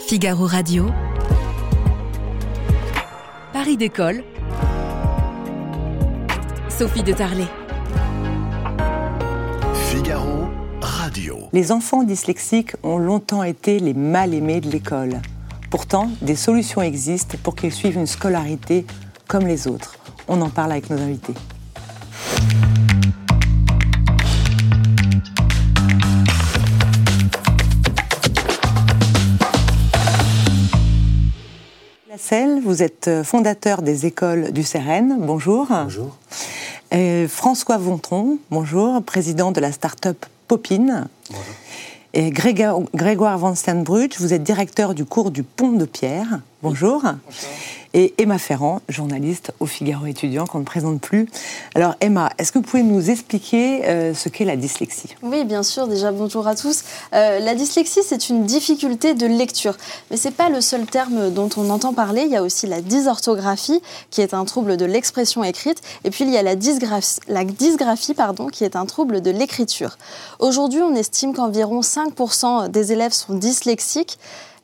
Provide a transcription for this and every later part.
Figaro Radio. Paris d'école. Sophie de Tarlet. Figaro Radio. Les enfants dyslexiques ont longtemps été les mal-aimés de l'école. Pourtant, des solutions existent pour qu'ils suivent une scolarité comme les autres. On en parle avec nos invités. Vous êtes fondateur des écoles du CERN. Bonjour. Bonjour. Euh, François Vontron, bonjour, président de la start-up Popine. Bonjour. Et Grégoire, Grégoire Van Steenbruch, vous êtes directeur du cours du Pont de Pierre. Bonjour. Bonjour. Et Emma Ferrand, journaliste au Figaro étudiant qu'on ne présente plus. Alors Emma, est-ce que vous pouvez nous expliquer euh, ce qu'est la dyslexie? Oui, bien sûr. Déjà, bonjour à tous. Euh, la dyslexie, c'est une difficulté de lecture. Mais ce n'est pas le seul terme dont on entend parler. Il y a aussi la dysorthographie, qui est un trouble de l'expression écrite. Et puis, il y a la dysgraphie, la dysgraphie pardon, qui est un trouble de l'écriture. Aujourd'hui, on estime qu'environ 5% des élèves sont dyslexiques.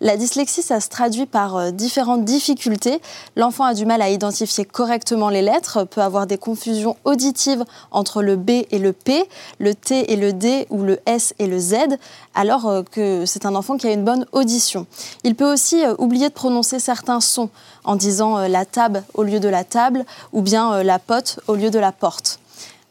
La dyslexie, ça se traduit par euh, différentes difficultés. L'enfant a du mal à identifier correctement les lettres, peut avoir des confusions auditives entre le B et le P, le T et le D ou le S et le Z, alors euh, que c'est un enfant qui a une bonne audition. Il peut aussi euh, oublier de prononcer certains sons en disant la table au lieu de la table ou bien la pote au lieu de la porte.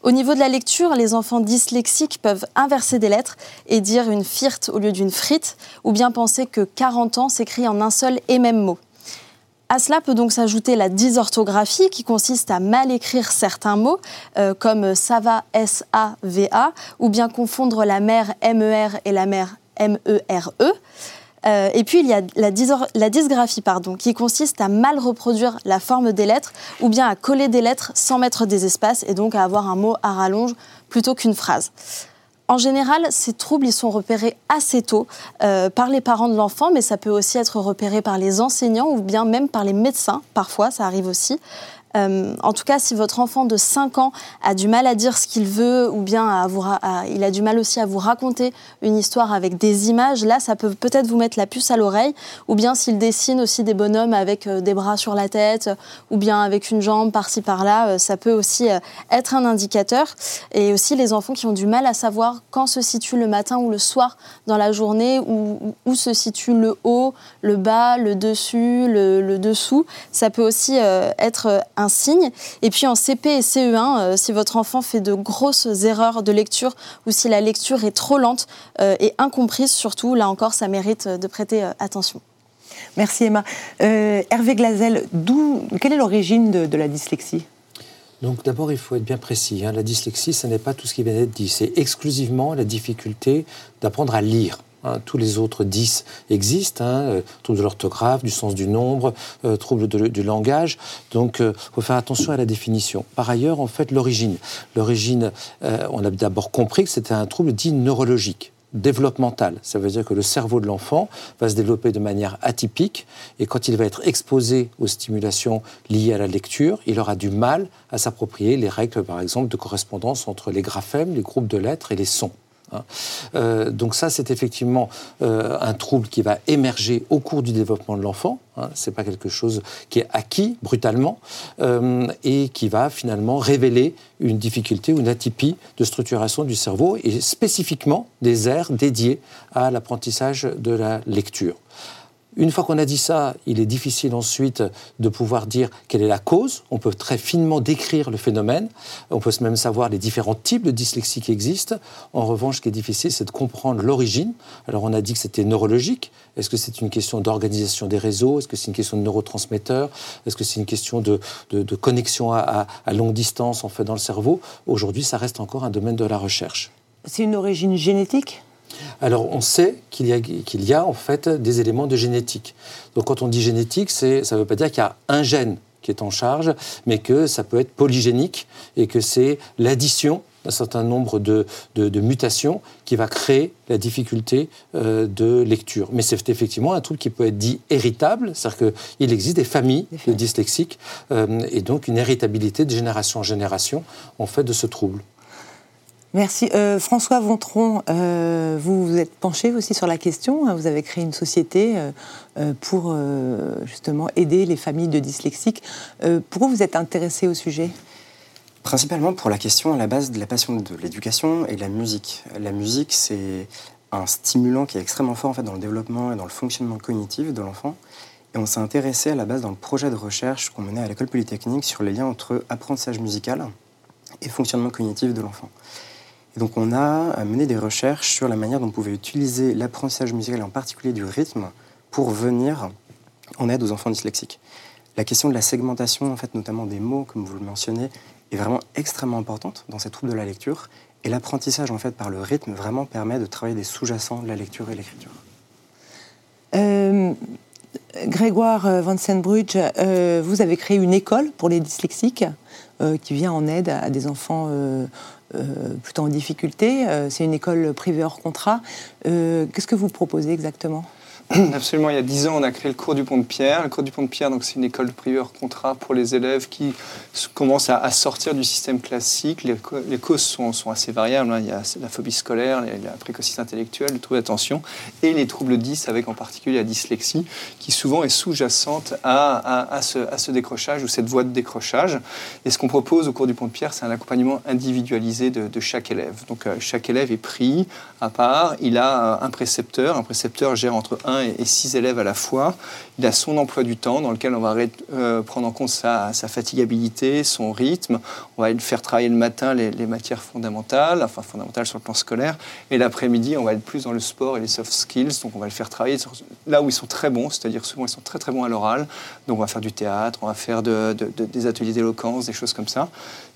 Au niveau de la lecture, les enfants dyslexiques peuvent inverser des lettres et dire une firte au lieu d'une frite, ou bien penser que 40 ans s'écrit en un seul et même mot. À cela peut donc s'ajouter la dysorthographie qui consiste à mal écrire certains mots euh, comme ça va S-A-V-A ou bien confondre la mère M-E-R et la mère M-E-R-E. Euh, et puis il y a la, dysgraphie qui consiste à mal reproduire la forme des lettres ou bien à coller des lettres sans mettre des espaces et donc à avoir un mot à rallonge plutôt qu'une phrase. En général, ces troubles sont repérés assez tôt euh, par les parents de l'enfant, mais ça peut aussi être repéré par les enseignants ou bien même par les médecins. Parfois, ça arrive aussi. Euh, en tout cas, si votre enfant de 5 ans a du mal à dire ce qu'il veut ou bien il a du mal aussi à vous raconter une histoire avec des images, là, ça peut peut-être vous mettre la puce à l'oreille. Ou bien s'il dessine aussi des bonhommes avec euh, des bras sur la tête ou bien avec une jambe par-ci par-là, euh, ça peut aussi être un indicateur. Et aussi les enfants qui ont du mal à savoir quand se situe le matin ou le soir dans la journée, où, où se situe le haut, le bas, le dessus, le, dessous. Ça peut aussi être un signe. Et puis en CP et CE1, euh, si votre enfant fait de grosses erreurs de lecture ou si la lecture est trop lente euh, et incomprise surtout, là encore, ça mérite de prêter euh, attention. Merci Emma. Euh, Hervé Glazel, quelle est l'origine de, de la dyslexie? Donc d'abord, il faut être bien précis. Hein. La dyslexie, ce n'est pas tout ce qui vient d'être dit. C'est exclusivement la difficulté d'apprendre à lire. Hein, tous les autres 10 existent, hein, euh, troubles de l'orthographe, du sens du nombre, euh, troubles du langage. Donc, il euh, faut faire attention à la définition. Par ailleurs, en fait, l'origine. L'origine, euh, on a d'abord compris que c'était un trouble dit neurologique développemental. Ça veut dire que le cerveau de l'enfant va se développer de manière atypique et quand il va être exposé aux stimulations liées à la lecture, il aura du mal à s'approprier les règles, par exemple, de correspondance entre les graphèmes, les groupes de lettres et les sons. Hein. Euh, donc ça, c'est effectivement euh, un trouble qui va émerger au cours du développement de l'enfant. Hein. C'est pas quelque chose qui est acquis brutalement euh, et qui va finalement révéler une difficulté ou une atypie de structuration du cerveau et spécifiquement des aires dédiées à l'apprentissage de la lecture. Une fois qu'on a dit ça, il est difficile ensuite de pouvoir dire quelle est la cause. On peut très finement décrire le phénomène. On peut même savoir les différents types de dyslexie qui existent. En revanche, ce qui est difficile, c'est de comprendre l'origine. Alors, on a dit que c'était neurologique. Est-ce que c'est une question d'organisation des réseaux? Est-ce que c'est une question de neurotransmetteurs? Est-ce que c'est une question de, connexion à, à, à, longue distance en fait dans le cerveau? Aujourd'hui, ça reste encore un domaine de la recherche. C'est une origine génétique? Alors, on sait qu'il y, a, qu'il y a en fait des éléments de génétique. Donc, quand on dit génétique, ça ne veut pas dire qu'il y a un gène qui est en charge, mais que ça peut être polygénique et que c'est l'addition d'un certain nombre de, mutations qui va créer la difficulté euh, de lecture. Mais c'est effectivement un trouble qui peut être dit héritable, c'est-à-dire qu'il existe des familles de dyslexiques euh, et donc une héritabilité de génération en génération en fait de ce trouble. Merci. Euh, François Vontron, vous vous êtes penché aussi sur la question. Vous avez créé une société pour justement aider les familles de dyslexiques. pourquoi vous êtes intéressé au sujet? Principalement pour la question à la base de la passion de l'éducation et de la musique. La musique, c'est un stimulant qui est extrêmement fort en fait, dans le développement et dans le fonctionnement cognitif de l'enfant. Et on s'est intéressé à la base dans le projet de recherche qu'on menait à l'école polytechnique sur les liens entre apprentissage musical et fonctionnement cognitif de l'enfant. Donc on a mené des recherches sur la manière dont on pouvait utiliser l'apprentissage musical, en particulier du rythme, pour venir en aide aux enfants dyslexiques. La question de la segmentation, en fait, notamment des mots, comme vous le mentionnez, est vraiment extrêmement importante dans ces troubles de la lecture. Et l'apprentissage, en fait, par le rythme, vraiment permet de travailler des sous-jacents de la lecture et l'écriture. Euh, Grégoire Van Senbrugge, euh, vous avez créé une école pour les dyslexiques euh, qui vient en aide à, des enfants plutôt en difficulté. C'est une école privée hors contrat. Qu'est-ce que vous proposez exactement? Absolument, il y a dix ans, on a créé le cours du Pont de Pierre. Le cours du Pont de Pierre, c'est une école privée hors contrat pour les élèves qui commencent à, sortir du système classique. Les, causes sont, assez variables. Hein. Il y a la phobie scolaire, la précocité intellectuelle, le trouble d'attention et les troubles 10, avec en particulier la dyslexie, qui souvent est sous-jacente à, ce, décrochage ou cette voie de décrochage. Et ce qu'on propose au cours du Pont de Pierre, c'est un accompagnement individualisé de, chaque élève. Donc euh, chaque élève est pris à part. Il a un précepteur. Un précepteur gère entre 1 et, six élèves à la fois. Il a son emploi du temps dans lequel on va euh, prendre en compte sa, fatigabilité, son rythme. On va le faire travailler le matin les, matières fondamentales, enfin fondamentales sur le plan scolaire. Et l'après-midi, on va être plus dans le sport et les soft skills. Donc on va le faire travailler là où ils sont très bons, c'est-à-dire souvent ils sont très très bons à l'oral. Donc on va faire du théâtre, on va faire des ateliers d'éloquence, des choses comme ça,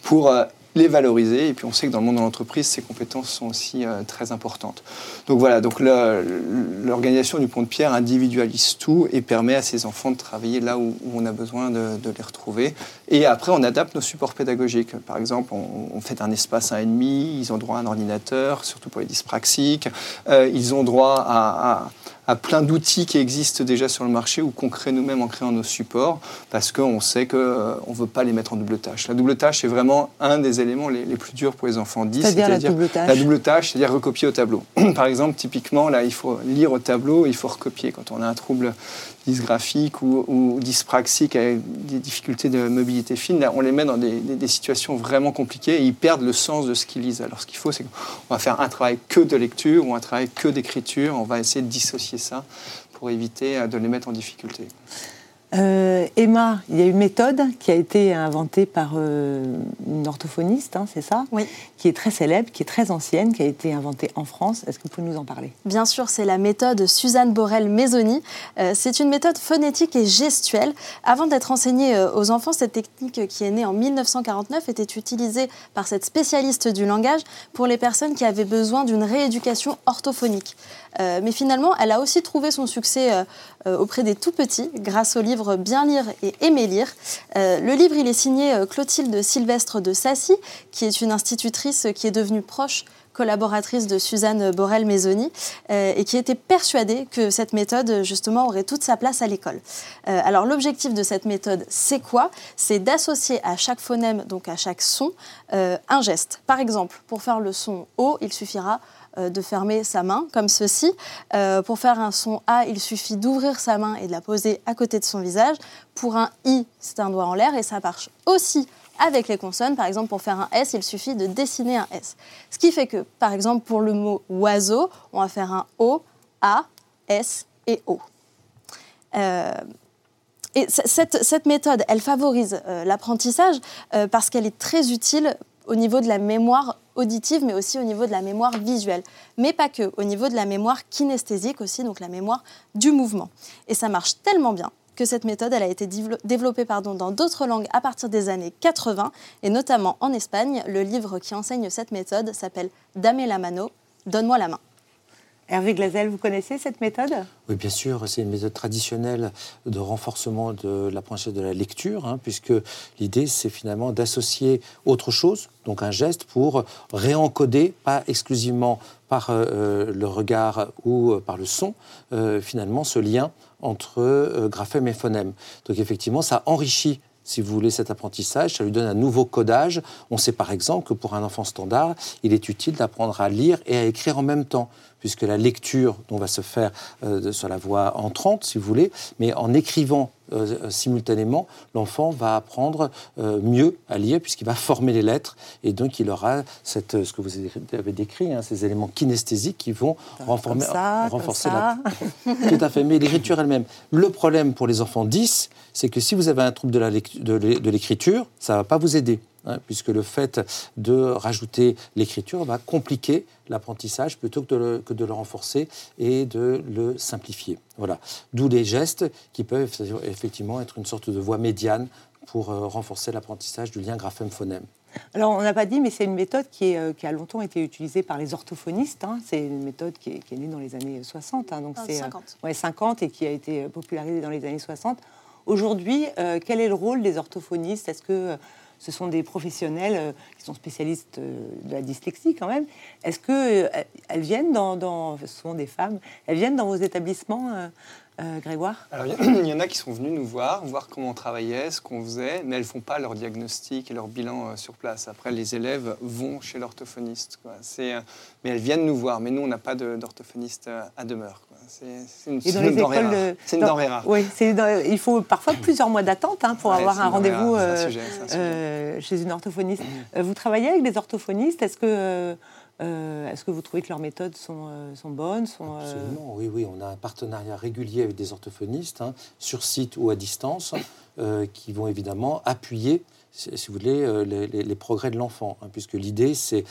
pour euh, les valoriser. Et puis on sait que dans le monde de l'entreprise, ces compétences sont aussi euh, très importantes. Donc voilà, donc l'organisation du Pont de Pierre individualise tout et permet à ces enfants de travailler là où, on a besoin de, les retrouver. Et après, on adapte nos supports pédagogiques. Par exemple, on, fait un espace 1,5, ils ont droit à un ordinateur, surtout pour les dyspraxiques. Euh, ils ont droit à à plein d'outils qui existent déjà sur le marché ou qu'on crée nous-mêmes en créant nos supports parce qu'on sait qu'on euh, ne veut pas les mettre en double tâche. La double tâche est vraiment un des éléments les, plus durs pour les enfants 10. C'est-à-dire la double tâche La double tâche, c'est-à-dire recopier au tableau. Par exemple, typiquement, là, il faut lire au tableau, il faut recopier. Quand on a un trouble dysgraphique ou, ou dyspraxique avec des difficultés de mobilité fine, on les met dans des, des, situations vraiment compliquées et ils perdent le sens de ce qu'ils lisent. Alors ce qu'il faut, c'est qu'on va faire un travail que de lecture ou un travail que d'écriture. On va essayer de dissocier ça pour éviter euh, de les mettre en difficulté. Euh, Emma, il y a une méthode qui a été inventée par euh, une orthophoniste, hein, c'est ça? Oui. Qui est très célèbre, qui est très ancienne, qui a été inventée en France. Est-ce que vous pouvez nous en parler? Bien sûr, c'est la méthode Suzanne Borel-Maisoni. Euh, c'est une méthode phonétique et gestuelle. Avant d'être enseignée aux enfants, cette technique qui est née en 1949 était utilisée par cette spécialiste du langage pour les personnes qui avaient besoin d'une rééducation orthophonique. mais finalement, elle a aussi trouvé son succès auprès des tout petits grâce au livre Bien lire et aimer lire. Euh, le livre, il est signé euh, Clotilde Sylvestre de Sassy, qui est une institutrice qui est devenue proche collaboratrice de Suzanne Borel-Maisoni, euh, et qui était persuadée que cette méthode, justement, aurait toute sa place à l'école. alors, l'objectif de cette méthode, c'est quoi? C'est d'associer à chaque phonème, donc à chaque son, un geste. Par exemple, pour faire le son O, il suffira euh, de fermer sa main comme ceci. Euh, pour faire un son A, il suffit d'ouvrir sa main et de la poser à côté de son visage. Pour un I, c'est un doigt en l'air et ça marche aussi avec les consonnes. Par exemple, pour faire un S, il suffit de dessiner un S. Ce qui fait que, par exemple, pour le mot oiseau, on va faire un O, A, S et O. Euh, et cette, méthode, elle favorise l'apprentissage parce qu'elle est très utile au niveau de la mémoire auditive, mais aussi au niveau de la mémoire visuelle. Mais pas que, au niveau de la mémoire kinesthésique aussi, donc la mémoire du mouvement. Et ça marche tellement bien que cette méthode a été développée dans d'autres langues à partir des années 80, et notamment en Espagne. Le livre qui enseigne cette méthode s'appelle Dame la mano, Donne-moi la main. Hervé Glazel, vous connaissez cette méthode? Oui, bien sûr, c'est une méthode traditionnelle de renforcement de l'apprentissage de la lecture, hein, puisque l'idée, c'est finalement d'associer autre chose, donc un geste, pour réencoder, pas exclusivement par euh, euh, le regard ou euh, par le son, finalement, ce lien entre graphème et phonème. Donc effectivement, ça enrichit si vous voulez, cet apprentissage, ça lui donne un nouveau codage. On sait par exemple que pour un enfant standard, il est utile d'apprendre à lire et à écrire en même temps puisque la lecture dont va se faire euh, sur la voie entrante, si vous voulez, mais en écrivant euh, euh, simultanément, l'enfant va apprendre mieux à lire puisqu'il va former les lettres et donc il aura cette, ce que vous avez décrit, hein, ces éléments kinesthésiques qui vont renforcer la... Tout à fait, mais l'écriture elle-même. Le problème pour les enfants 10, c'est que si vous avez un trouble de l'écriture, ça ne va pas vous aider. Hein, puisque le fait de rajouter l'écriture va compliquer l'apprentissage plutôt que de, le, que de, le, renforcer et de le simplifier. Voilà. D'où les gestes qui peuvent effectivement être une sorte de voie médiane pour euh, renforcer l'apprentissage du lien graphème-phonème. Alors, on n'a pas dit, mais c'est une méthode qui, est, euh, qui, a longtemps été utilisée par les orthophonistes. Hein. C'est une méthode qui est, née dans les années 60. Hein. donc c'est 50. Euh, ouais, 50 et qui a été popularisée dans les années 60. Aujourd'hui, quel est le rôle des orthophonistes? Est-ce que ce sont des professionnels euh, qui sont spécialistes euh, de la dyslexie quand même. Est-ce qu'elles euh, viennent dans, ce sont des femmes, elles viennent dans vos établissements Grégoire? Alors, il y, en a qui sont venus nous voir, voir comment on travaillait, ce qu'on faisait, mais elles font pas leur diagnostic et leur bilan sur place. Après, les élèves vont chez l'orthophoniste. Mais elles viennent nous voir. Mais nous, on n'a pas d'orthophoniste à demeure. C'est une, une denrée rare. Oui, il faut parfois plusieurs mois d'attente hein, pour avoir un rendez-vous chez une orthophoniste. vous travaillez avec des orthophonistes? Est-ce que euh, est-ce que vous trouvez que leurs méthodes sont, euh, bonnes sont, euh, Absolument, oui, oui. On a un partenariat régulier avec des orthophonistes, hein, sur site ou à distance, qui vont évidemment appuyer si vous voulez, les, progrès de l'enfant. Hein, puisque l'idée, c'est,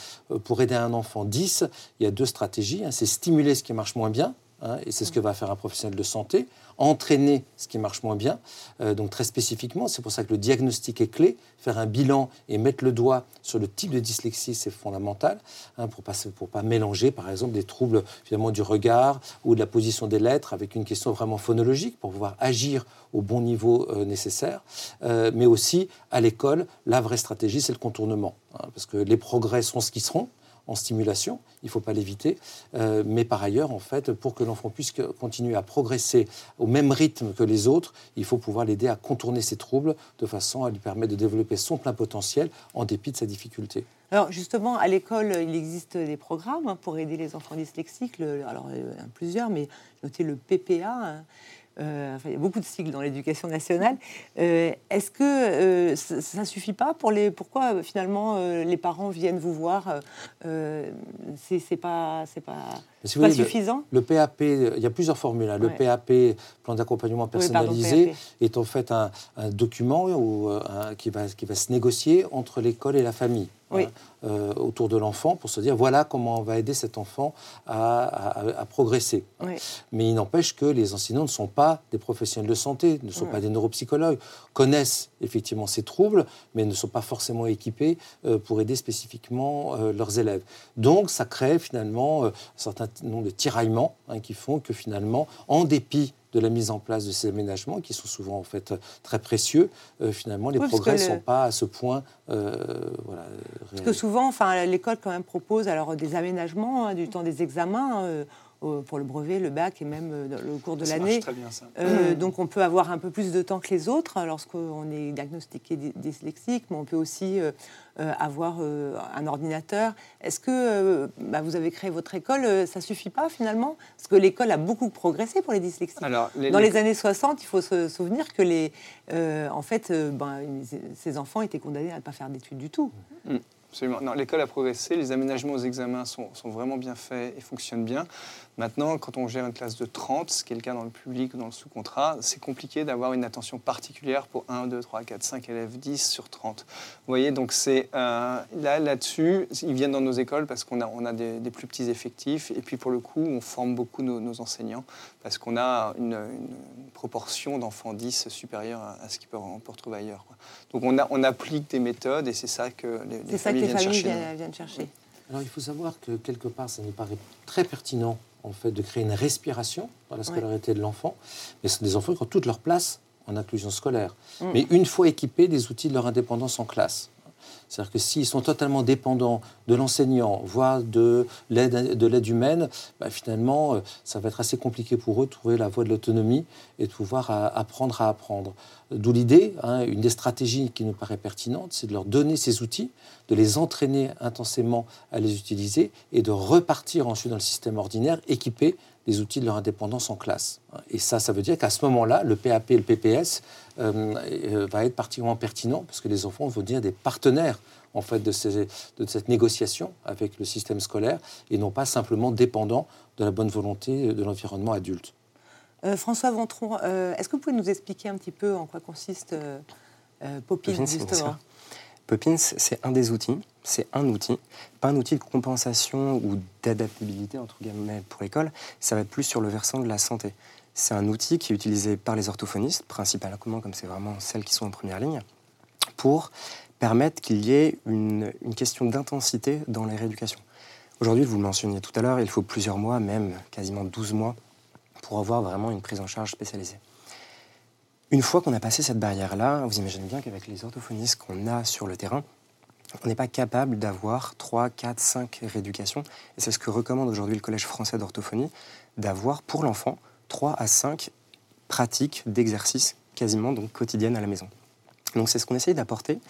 pour aider un enfant 10, il y a deux stratégies. Hein. c'est stimuler ce qui marche moins bien, Hein, et c'est ce que va faire un professionnel de santé, entraîner ce qui marche moins bien. Euh, donc très spécifiquement, c'est pour ça que le diagnostic est clé. Faire un bilan et mettre le doigt sur le type de dyslexie, c'est fondamental hein, pour ne pour pas mélanger, par exemple, des troubles finalement du regard ou de la position des lettres avec une question vraiment phonologique pour pouvoir agir au bon niveau euh, nécessaire. Euh, mais aussi à l'école, la vraie stratégie, c'est le contournement, hein, parce que les progrès seront ce qu'ils seront en stimulation, il ne faut pas l'éviter, euh, mais par ailleurs, en fait, pour que l'enfant puisse continuer à progresser au même rythme que les autres, il faut pouvoir l'aider à contourner ses troubles de façon à lui permettre de développer son plein potentiel en dépit de sa difficulté. Alors justement, à l'école, il existe des programmes hein, pour aider les enfants dyslexiques, alors euh, plusieurs, mais notez le PPA. Hein, euh, il y a beaucoup de cycles dans l'éducation nationale. Euh, est-ce que euh, ça ne suffit pas pour les Pourquoi finalement les parents viennent vous voir C'est pas c'est pas, pas suffisant? Le, PAP, il y a plusieurs formules. Hein. Le PAP, plan d'accompagnement personnalisé, est en fait un, document ou, qui va qui va se négocier entre l'école et la famille. Hein, autour de l'enfant pour se dire voilà comment on va aider cet enfant à, progresser. Mais il n'empêche que les enseignants ne sont pas des professionnels de santé, ne sont pas des neuropsychologues, connaissent effectivement ces troubles, mais ne sont pas forcément équipés euh, pour aider spécifiquement euh, leurs élèves. Donc ça crée finalement euh, un certain nombre de tiraillements hein, qui font que finalement, en dépit de la mise en place de ces aménagements qui sont souvent en fait très précieux, finalement les progrès ne sont pas à ce point. voilà, parce que souvent, enfin, l'école quand même propose alors des aménagements hein, du temps des examens pour le brevet, le bac et même euh, le cours de l'année. Euh, donc on peut avoir un peu plus de temps que les autres lorsqu'on est diagnostiqué dyslexique, mais on peut aussi euh, avoir un ordinateur. Est-ce que bah, vous avez créé votre école, ça suffit pas finalement? Parce que l'école a beaucoup progressé pour les dyslexiques. Alors, Dans les années 60, il faut se souvenir que les, en fait, ben, ces enfants étaient condamnés à ne pas faire d'études du tout. Mm. Absolument. l'école a progressé, les aménagements aux examens sont, sont, vraiment bien faits et fonctionnent bien. Maintenant, quand on gère une classe de 30, ce qui est le cas dans le public ou dans le sous-contrat, c'est compliqué d'avoir une attention particulière pour 1, 2, 3, 4, 5 élèves, 10 sur 30. Vous voyez, donc c'est euh, là, là-dessus, ils viennent dans nos écoles parce qu'on a, on a des, plus petits effectifs et puis pour le coup, on forme beaucoup nos, enseignants parce qu'on a une, proportion d'enfants 10 supérieure à, ce qu'on peut, retrouver ailleurs. Donc on, applique des méthodes et c'est ça que les familles, viennent, chercher. viennent chercher. Alors il faut savoir que quelque part, ça nous paraît très pertinent en fait de créer une respiration dans la scolarité de l'enfant, mais ce sont des enfants qui ont toute leur place en inclusion scolaire. Mm. Mais une fois équipés des outils de leur indépendance en classe. C'est-à-dire que s'ils sont totalement dépendants de l'enseignant, voire de l'aide de l'aide humaine, bah, finalement, euh, ça va être assez compliqué pour eux de trouver la voie de l'autonomie et de pouvoir euh, apprendre à apprendre. D'où l'idée, hein, une des stratégies qui nous paraît pertinente, c'est de leur donner ces outils, de les entraîner intensément à les utiliser et de repartir ensuite dans le système ordinaire équipés des outils de leur indépendance en classe. Et ça, ça veut dire qu'à ce moment-là, le PAP et le PPS euh, euh, va être particulièrement pertinent parce que les enfants vont devenir des partenaires en fait de, ces- de cette négociation avec le système scolaire et non pas simplement dépendants de la bonne volonté de l'environnement adulte. Euh, François Ventron, euh, est-ce que vous pouvez nous expliquer un petit peu en quoi consiste euh, euh, bien justement. Poppins, c'est un des outils, c'est un outil, pas un outil de compensation ou d'adaptabilité entre guillemets pour l'école, ça va être plus sur le versant de la santé. C'est un outil qui est utilisé par les orthophonistes, principalement comme c'est vraiment celles qui sont en première ligne, pour permettre qu'il y ait une, une question d'intensité dans les rééducations. Aujourd'hui, vous le mentionniez tout à l'heure, il faut plusieurs mois, même quasiment 12 mois, pour avoir vraiment une prise en charge spécialisée. Une fois qu'on a passé cette barrière-là, vous imaginez bien qu'avec les orthophonistes qu'on a sur le terrain, on n'est pas capable d'avoir 3, 4, 5 rééducations. Et c'est ce que recommande aujourd'hui le Collège français d'orthophonie, d'avoir pour l'enfant 3 à 5 pratiques d'exercice quasiment donc quotidiennes à la maison. Donc c'est ce qu'on essaye d'apporter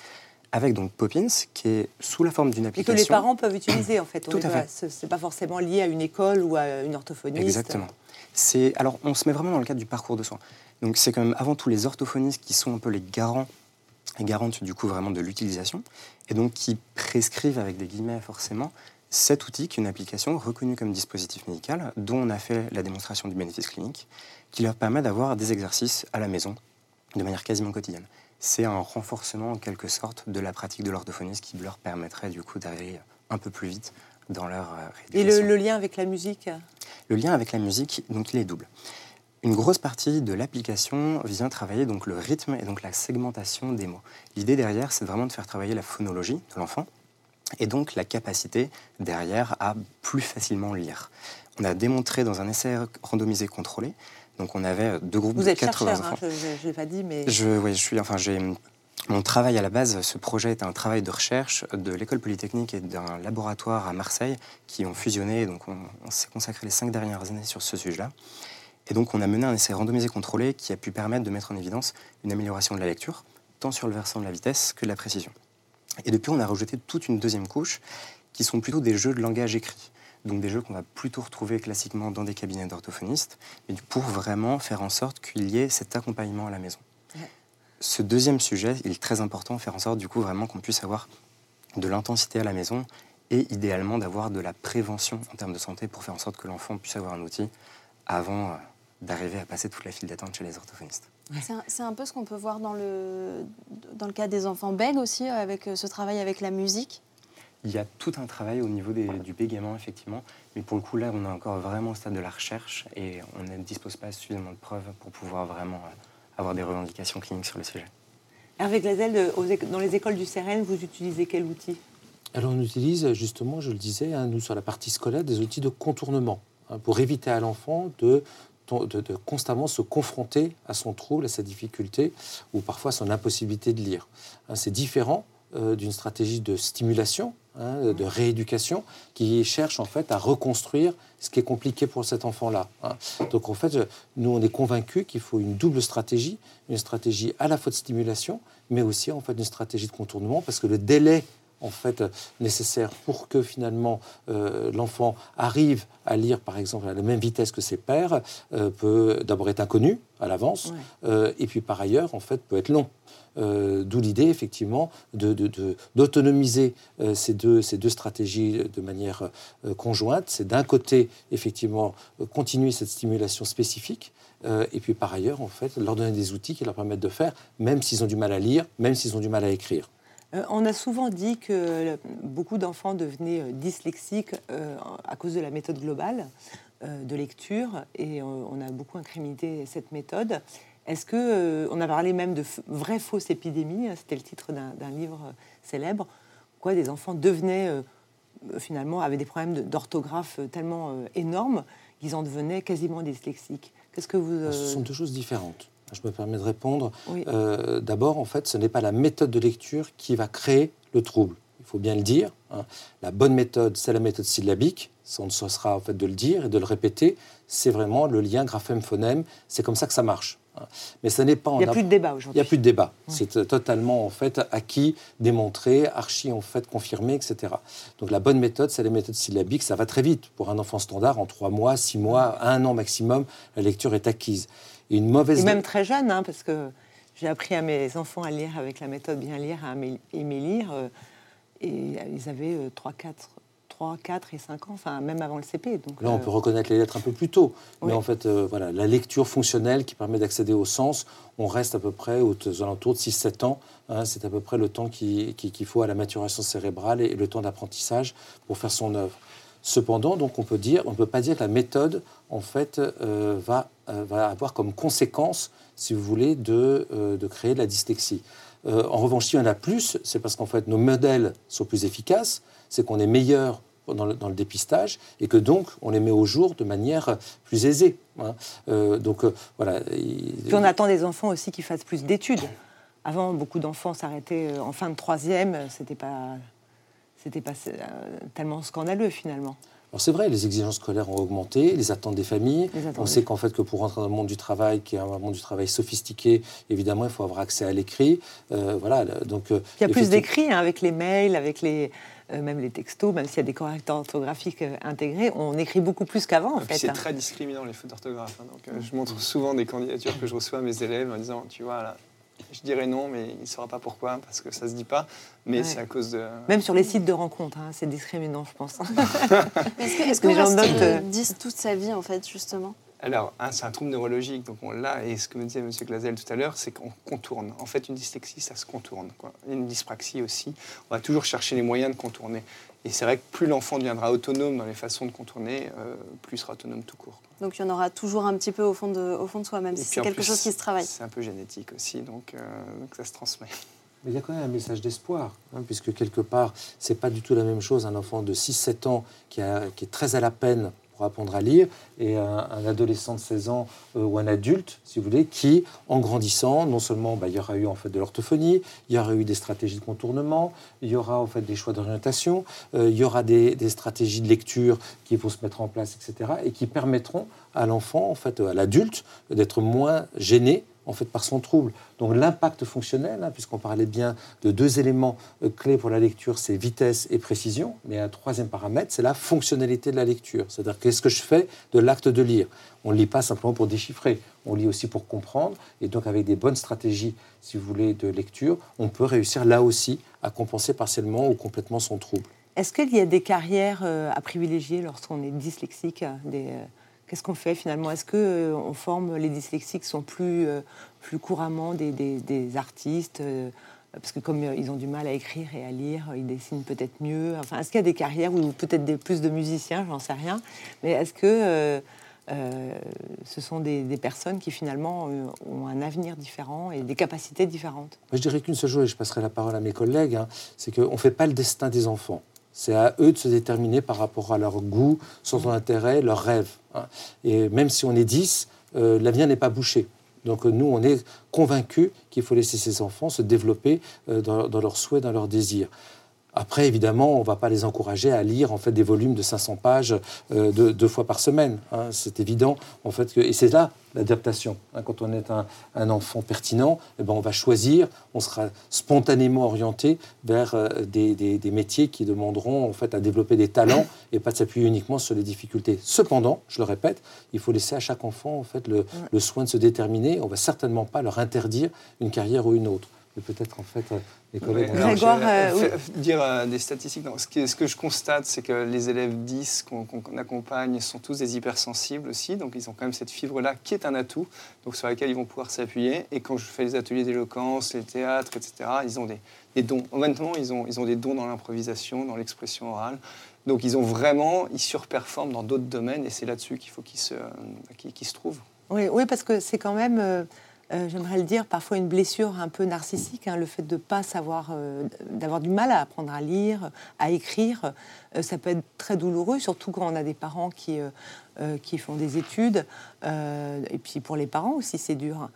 avec donc Poppins, qui est sous la forme d'une Et que application. les parents peuvent utiliser, en fait. Tout à fait. Ce n'est pas forcément lié à une école ou à une orthophoniste. Exactement. C'est alors on se met vraiment dans le cadre du parcours de soins. Donc c'est quand même avant tout les orthophonistes qui sont un peu les garants et garantes du coup vraiment de l'utilisation et donc qui prescrivent avec des guillemets forcément cet outil qui est une application reconnue comme dispositif médical dont on a fait la démonstration du bénéfice clinique qui leur permet d'avoir des exercices à la maison de manière quasiment quotidienne. C'est un renforcement en quelque sorte de la pratique de l'orthophoniste qui leur permettrait du coup d'arriver un peu plus vite dans leur euh, Et le, rééducation. le lien avec la musique? Le lien avec la musique, donc il est double. Une grosse partie de l'application vient travailler donc le rythme et donc la segmentation des mots. L'idée derrière, c'est vraiment de faire travailler la phonologie de l'enfant et donc la capacité derrière à plus facilement lire. On a démontré dans un essai randomisé contrôlé, donc on avait deux groupes Vous de êtes 80 chercheur, hein, je ne l'ai pas dit, mais... Je, ouais, je suis, enfin, j'ai mon travail à la base. Ce projet est un travail de recherche de l'école polytechnique et d'un laboratoire à Marseille qui ont fusionné. Donc, on, on s'est consacré les cinq dernières années sur ce sujet-là. Et donc, on a mené un essai randomisé contrôlé qui a pu permettre de mettre en évidence une amélioration de la lecture, tant sur le versant de la vitesse que de la précision. Et depuis, on a rejeté toute une deuxième couche qui sont plutôt des jeux de langage écrit. Donc des jeux qu'on va plutôt retrouver classiquement dans des cabinets d'orthophonistes, mais pour vraiment faire en sorte qu'il y ait cet accompagnement à la maison. Ouais. Ce deuxième sujet, il est très important, faire en sorte du coup vraiment qu'on puisse avoir de l'intensité à la maison et idéalement d'avoir de la prévention en termes de santé pour faire en sorte que l'enfant puisse avoir un outil avant euh, d'arriver à passer toute la file d'attente chez les orthophonistes. C'est un, peu ce qu'on peut voir dans le, dans le cas des enfants bègues aussi, avec euh, ce travail avec la musique. Il y a tout un travail au niveau des- du bégaiement, effectivement, mais pour le coup, là, on est encore vraiment au stade de la recherche et on ne dispose pas suffisamment de preuves pour pouvoir vraiment euh, avoir des revendications cliniques sur le sujet. Hervé Glazel, dans les écoles du CERN, vous utilisez quel outil? Alors on utilise justement, je le disais, hein, nous sur la partie scolaire, des outils de contournement hein, pour éviter à l'enfant de, de- constamment se confronter à son trouble, à sa difficulté ou parfois à son impossibilité de lire. Hein, C'est différent euh, d'une stratégie de stimulation, hein, de rééducation, qui cherche en fait à reconstruire ce qui est compliqué pour cet enfant-là. hein. Donc en fait, nous on est convaincus qu'il faut une double stratégie, une stratégie à la fois de stimulation, mais aussi en fait une stratégie de contournement, parce que le délai en fait euh, nécessaire pour que finalement euh, l'enfant arrive à lire par exemple à la même vitesse que ses pairs euh, peut d'abord être inconnu à l'avance Ouais. euh, et puis par ailleurs en fait peut être long. D'où l'idée effectivement de- de- de- d'autonomiser euh, ces, deux, ces deux stratégies de manière conjointe. C'est d'un côté effectivement continuer cette stimulation spécifique euh, et puis par ailleurs en fait leur donner des outils qui leur permettent de faire même s'ils ont du mal à lire, même s'ils ont du mal à écrire. Euh, On a souvent dit que beaucoup d'enfants devenaient euh, dyslexiques euh, à cause de la méthode globale de lecture et on a beaucoup incriminé cette méthode. Est-ce que on a parlé même de vraie fausse épidémie hein, C'était le titre d'un livre célèbre. Quoi, des enfants devenaient finalement avaient des problèmes d'orthographe tellement énormes qu'ils en devenaient quasiment dyslexiques? Qu'est-ce que vous... Ce sont deux choses différentes. Je me permets de répondre. Oui. Euh, D'abord, en fait, ce n'est pas la méthode de lecture qui va créer le trouble. Il faut bien le dire. hein. La bonne méthode, c'est la méthode syllabique. Ça, on ne cessera en fait de le dire et de le répéter. C'est vraiment le lien graphème-phonème. C'est comme ça que ça marche. hein. Mais ça n'est pas Il n'y a plus de débat il n'y aujourd'hui. a plus de débat. C'est euh, totalement en fait acquis, démontré, archi en fait confirmé, etc. Donc la bonne méthode, c'est la méthode syllabique. Ça va très vite pour un enfant standard. En trois mois, six mois, un an maximum, la lecture est acquise. Et une mauvaise Et même très jeune, hein, parce que j'ai appris à mes enfants à lire avec la méthode bien lire, à aimer lire, euh, et ils avaient euh, 3, 4, 3, 4 et 5 ans, enfin même avant le CP. Donc, Là, on euh, peut reconnaître les lettres un peu plus tôt. Oui. Mais en fait, euh, voilà, la lecture fonctionnelle qui permet d'accéder au sens, on reste à peu près aux, aux alentours de 6-7 ans. hein. c'est à peu près le temps qui- qui- qu'il faut à la maturation cérébrale et, le temps d'apprentissage pour faire son œuvre. Cependant, donc, on ne peut pas dire que la méthode, en fait, euh, va, euh, va avoir comme conséquence, si vous voulez, de, euh, créer de la dyslexie. En revanche, s'il y en a plus, c'est parce qu'en fait, nos modèles sont plus efficaces, c'est qu'on est meilleur dans le, dépistage et que donc on les met au jour de manière plus aisée. hein. Donc voilà. il- Puis on attend des enfants aussi qui fassent plus d'études. Avant, beaucoup d'enfants s'arrêtaient en fin de troisième, c'était pas, c'était pas euh, tellement scandaleux finalement. Alors c'est vrai, les exigences scolaires ont augmenté, les attentes des familles. Attentes On sait qu'en fait que pour rentrer dans le monde du travail, qui est un monde du travail sophistiqué, évidemment, il faut avoir accès à l'écrit. Euh, voilà. Donc euh, Il y a plus d'écrits hein, avec les mails, avec les, euh, même les textos, même s'il y a des correcteurs orthographiques euh, intégrés, on écrit beaucoup plus qu'avant en fait. c'est hein. très discriminant les fautes d'orthographe. hein. Donc, euh, je montre souvent des candidatures que je reçois à mes élèves en disant, tu vois, là, je dirais non, mais il ne saura pas pourquoi, parce que ça ne se dit pas. Mais Ouais. c'est à cause de... Même sur les sites de rencontres, hein, c'est discriminant, je pense. Est-ce que- est-ce Les qu'on gens reste notent, euh, 10 toute sa vie, en fait, justement? Alors, hein, c'est un trouble neurologique, donc on l'a, et ce que me disait M. Glazel tout à l'heure, c'est qu'on contourne. En fait, une dyslexie, ça se contourne. Quoi. Une dyspraxie aussi, on va toujours chercher les moyens de contourner. Et c'est vrai que plus l'enfant deviendra autonome dans les façons de contourner, euh, plus il sera autonome tout court. Donc il y en aura toujours un petit peu au fond de, au fond de soi, même Et si c'est quelque plus, chose qui se travaille. C'est un peu génétique aussi, donc, euh, donc ça se transmet. Mais il y a quand même un message d'espoir, hein, puisque quelque part, c'est pas du tout la même chose un enfant de 6-7 ans qui, a- qui est très à la peine pour apprendre à lire et un, un adolescent de 16 ans euh, ou un adulte, si vous voulez, qui, en grandissant, non seulement bah, il y aura eu en fait de l'orthophonie, il y aura eu des stratégies de contournement, il y aura en fait des choix d'orientation, euh, il y aura des, des stratégies de lecture qui vont se mettre en place, etc., et qui permettront à l'enfant, en fait, à l'adulte, d'être moins gêné en fait par son trouble. Donc l'impact fonctionnel, hein, puisqu'on parlait bien de deux éléments euh, clés pour la lecture, c'est vitesse et précision, mais un troisième paramètre, c'est la fonctionnalité de la lecture. C'est-à-dire qu'est-ce que je fais de l'acte de lire? On ne lit pas simplement pour déchiffrer, on lit aussi pour comprendre, et donc avec des bonnes stratégies, si vous voulez, de lecture, on peut réussir là aussi à compenser partiellement ou complètement son trouble. Est-ce qu'il y a des carrières euh, à privilégier lorsqu'on est dyslexique euh, Qu'est-ce qu'on fait finalement? Est-ce qu'on forme les dyslexiques sont plus, euh, plus couramment des, artistes euh, Parce que comme euh, ils ont du mal à écrire et à lire, ils dessinent peut-être mieux. Enfin, est-ce qu'il y a des carrières ou peut-être plus de musiciens J'en sais rien. Mais est-ce que euh, euh, ce sont des, personnes qui finalement euh, ont un avenir différent et des capacités différentes? Je dirais qu'une seule chose, et je passerai la parole à mes collègues, hein, c'est qu'on ne fait pas le destin des enfants. C'est à eux de se déterminer par rapport à leur goût, son intérêt, leurs rêves. hein. Et même si on est 10, euh, l'avenir n'est pas bouché. Donc euh, nous, on est convaincus qu'il faut laisser ces enfants se développer euh, dans, dans leurs souhaits, dans leurs désirs. Après, évidemment, on ne va pas les encourager à lire en fait des volumes de 500 pages euh, deux, deux fois par semaine. hein. C'est évident, en fait, que, et c'est là l'adaptation. hein. Quand on est un, un enfant pertinent, eh ben, on va choisir, on sera spontanément orienté vers euh, des, des- des métiers qui demanderont en fait à développer des talents et pas de s'appuyer uniquement sur les difficultés. Cependant, je le répète, il faut laisser à chaque enfant en fait le, le soin de se déterminer. On va certainement pas leur interdire une carrière ou une autre. Peut-être en fait, euh, les collègues. Alors, Grégoire, euh, fait- dire euh, des statistiques. non. Ce, que, ce que je constate, c'est que les élèves 10 qu'on accompagne sont tous des hypersensibles aussi. Donc, ils ont quand même cette fibre-là qui est un atout, donc sur laquelle ils vont pouvoir s'appuyer. Et quand je fais les ateliers d'éloquence, les théâtres, etc., ils ont des, des dons. Honnêtement, ils ont, ils ont des dons dans l'improvisation, dans l'expression orale. Donc, ils ont vraiment, ils surperforment dans d'autres domaines. Et c'est là-dessus qu'il faut qu'ils se, se trouvent. Oui, oui, parce que c'est quand même. Euh, j'aimerais le dire, parfois une blessure un peu narcissique, hein, le fait de pas savoir, euh, d'avoir du mal à apprendre à lire, à écrire. Euh, ça peut être très douloureux, surtout quand on a des parents qui, qui font des études. et puis pour les parents aussi, c'est dur.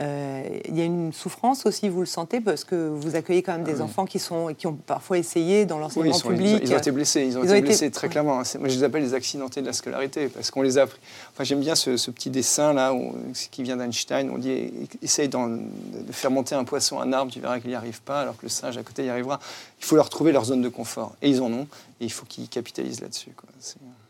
Euh, il y a une souffrance aussi, vous le sentez, parce que vous accueillez quand même des enfants qui, sont, qui ont parfois essayé dans l'enseignement oui, public. Ils, ont été blessés, ils ont, été, blessés très clairement. Moi, je les appelle les accidentés de la scolarité, parce qu'on les a appris. Enfin, j'aime bien ce, petit dessin là, qui vient d'Einstein. On dit essaye de faire monter un poisson à un arbre, tu verras qu'il n'y arrive pas, alors que le singe à côté y arrivera. Il faut leur trouver leur zone de confort, et ils en ont, et il faut qu'ils capitalisent là-dessus.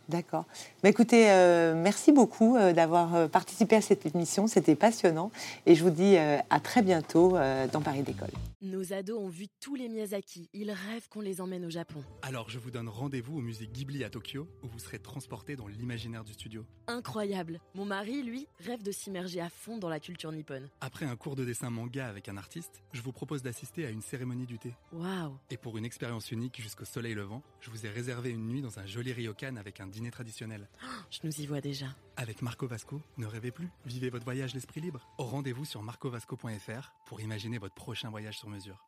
D'accord. Mais écoutez, euh, merci beaucoup euh, d'avoir euh, participé à cette émission. C'était passionnant. Et je vous dis à très bientôt dans Paris d'école. Nos ados ont vu tous les Miyazaki. Ils rêvent qu'on les emmène au Japon. Alors je vous donne rendez-vous au musée Ghibli à Tokyo, où vous serez transporté dans l'imaginaire du studio. Incroyable. Mon mari, lui, rêve de s'immerger à fond dans la culture nippone. Après un cours de dessin manga avec un artiste, je vous propose d'assister à une cérémonie du thé. Waouh Et pour une expérience unique jusqu'au soleil levant, je vous ai réservé une nuit dans un joli ryokan avec un dîner traditionnel. Je nous y vois déjà. Avec Marco Vasco, ne rêvez plus, vivez votre voyage l'esprit libre. Au rendez-vous sur marcovasco.fr pour imaginer votre prochain voyage sur mesure.